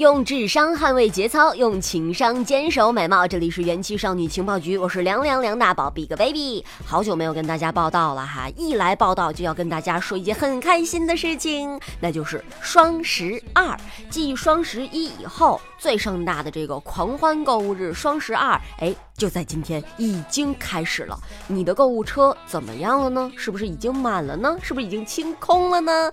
用智商捍卫节操，用情商坚守美貌。这里是元气少女情报局，我是凉凉梁大宝 Big Baby。好久没有跟大家报道了哈，一来报道就要跟大家说一件很开心的事情，那就是双十二，继双十一以后最盛大的这个狂欢购物日双十二，哎，就在今天已经开始了。你的购物车怎么样了呢？是不是已经满了呢？是不是已经清空了呢？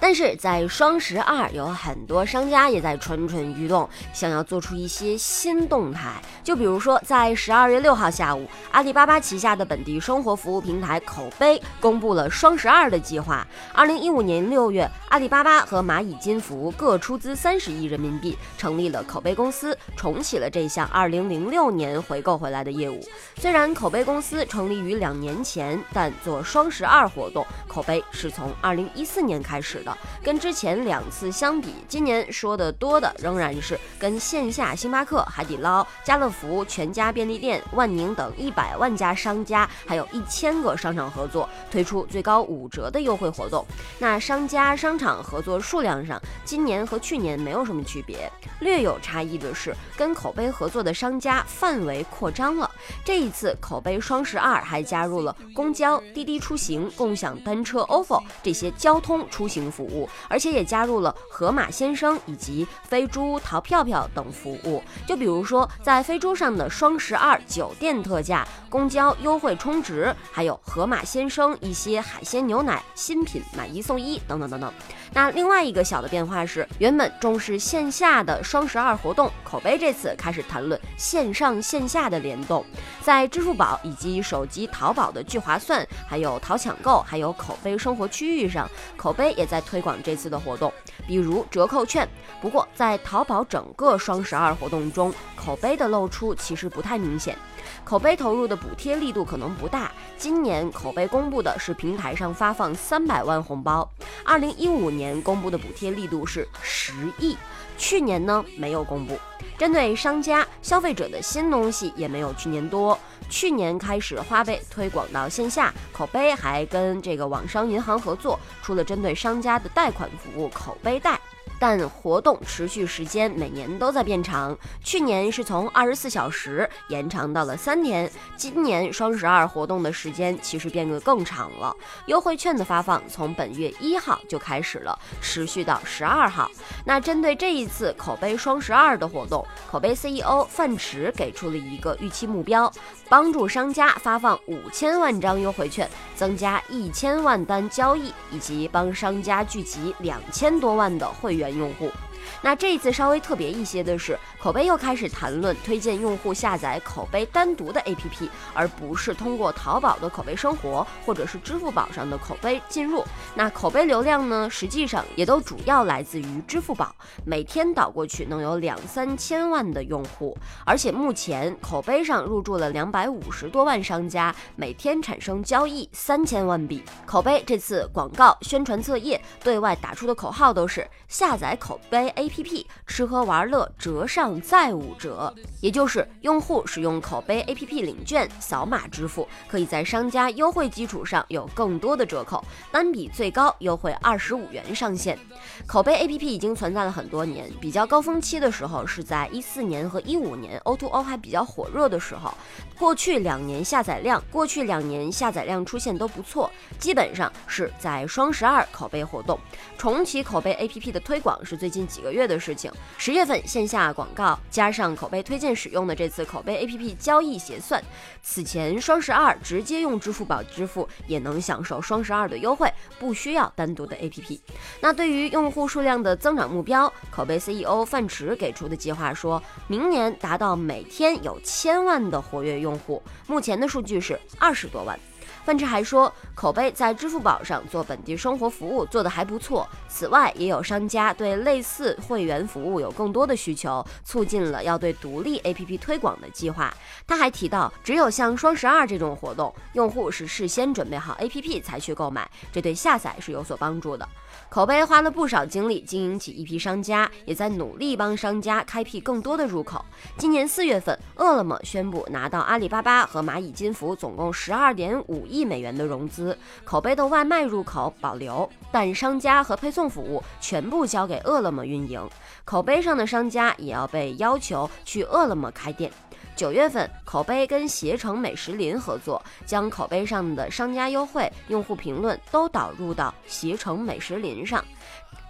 但是在双十二，有很多商家也在蠢蠢欲动，想要做出一些新动态。就比如说，在十二月六号下午，阿里巴巴旗下的本地生活服务平台口碑公布了双十二的计划。二零一五年六月，阿里巴巴和蚂蚁金服各出资三十亿人民币，成立了口碑公司，重启了这项二零零六年回购回来的业务。虽然口碑公司成立于两年前，但做双十二活动，口碑是从二零一四年开始的。跟之前两次相比，今年说的多的仍然是跟线下星巴克、海底捞、家乐福、全家便利店、万宁等一百万家商家，还有一千个商场合作，推出最高五折的优惠活动。那商家商场合作数量上，今年和去年没有什么区别，略有差异的是，跟口碑合作的商家范围扩张了。这一次口碑双十二还加入了公交、滴滴出行、共享单车、ofo 这些交通出行。服务，而且也加入了盒马先生以及飞猪淘票票等服务。就比如说，在飞猪上的双十二酒店特价、公交优惠充值，还有盒马鲜生一些海鲜牛奶新品买一送一等等等等。那另外一个小的变化是，原本重视线下的双十二活动，口碑这次开始谈论线上线下的联动，在支付宝以及手机淘宝的聚划算，还有淘抢购，还有口碑生活区域上，口碑也在。推广这次的活动，比如折扣券。不过，在淘宝整个双十二活动中，口碑的露出其实不太明显。口碑投入的补贴力度可能不大。今年口碑公布的是平台上发放三百万红包，二零一五年公布的补贴力度是十亿，去年呢没有公布。针对商家消费者的新东西也没有去年多。去年开始花呗推广到线下，口碑还跟这个网商银行合作，出了针对商家的贷款服务口碑贷。但活动持续时间每年都在变长，去年是从二十四小时延长到了三天，今年双十二活动的时间其实变得更长了。优惠券的发放从本月一号就开始了，持续到十二号。那针对这一次口碑双十二的活动，口碑 CEO 范驰给出了一个预期目标，帮助商家发放五千万张优惠券，增加一千万单交易，以及帮商家聚集两千多万的会员。用户。那这一次稍微特别一些的是，口碑又开始谈论推荐用户下载口碑单独的 APP，而不是通过淘宝的口碑生活或者是支付宝上的口碑进入。那口碑流量呢，实际上也都主要来自于支付宝，每天导过去能有两三千万的用户，而且目前口碑上入驻了两百五十多万商家，每天产生交易三千万笔。口碑这次广告宣传册页对外打出的口号都是下载口碑。A P P 吃喝玩乐折上再五折，也就是用户使用口碑 A P P 领券扫码支付，可以在商家优惠基础上有更多的折扣，单笔最高优惠二十五元上限。口碑 A P P 已经存在了很多年，比较高峰期的时候是在一四年和一五年 O to O 还比较火热的时候，过去两年下载量，过去两年下载量出现都不错，基本上是在双十二口碑活动重启口碑 A P P 的推广是最近几。个个月的事情，十月份线下广告加上口碑推荐使用的这次口碑 APP 交易结算，此前双十二直接用支付宝支付也能享受双十二的优惠，不需要单独的 APP。那对于用户数量的增长目标，口碑 CEO 范驰给出的计划说，明年达到每天有千万的活跃用户，目前的数据是二十多万。范志还说，口碑在支付宝上做本地生活服务做得还不错。此外，也有商家对类似会员服务有更多的需求，促进了要对独立 APP 推广的计划。他还提到，只有像双十二这种活动，用户是事先准备好 APP 才去购买，这对下载是有所帮助的。口碑花了不少精力经营起一批商家，也在努力帮商家开辟更多的入口。今年四月份，饿了么宣布拿到阿里巴巴和蚂蚁金服总共十二点五亿美元的融资，口碑的外卖入口保留，但商家和配送服务全部交给饿了么运营。口碑上的商家也要被要求去饿了么开店。九月份，口碑跟携程美食林合作，将口碑上的商家优惠、用户评论都导入到携程美食林上。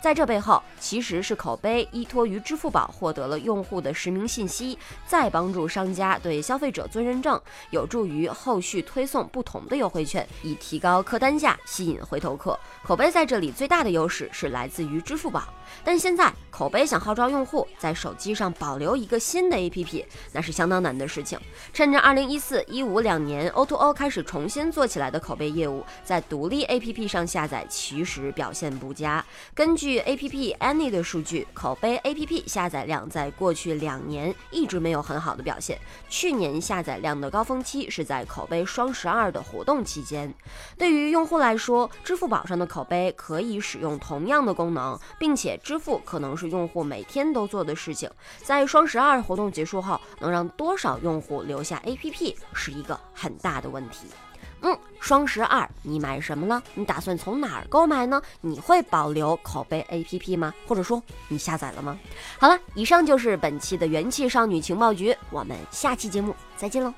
在这背后，其实是口碑依托于支付宝获得了用户的实名信息，再帮助商家对消费者做认证，有助于后续推送不同的优惠券，以提高客单价，吸引回头客。口碑在这里最大的优势是来自于支付宝，但现在口碑想号召用户在手机上保留一个新的 APP，那是相当难的事情。趁着2014、15两年 O2O 开始重新做起来的口碑业务，在独立 APP 上下载其实表现不佳。根据据 APP Any 的数据，口碑 APP 下载量在过去两年一直没有很好的表现。去年下载量的高峰期是在口碑双十二的活动期间。对于用户来说，支付宝上的口碑可以使用同样的功能，并且支付可能是用户每天都做的事情。在双十二活动结束后，能让多少用户留下 APP 是一个很大的问题。嗯，双十二你买什么了？你打算从哪儿购买呢？你会保留口碑 APP 吗？或者说你下载了吗？好了，以上就是本期的元气少女情报局，我们下期节目再见喽。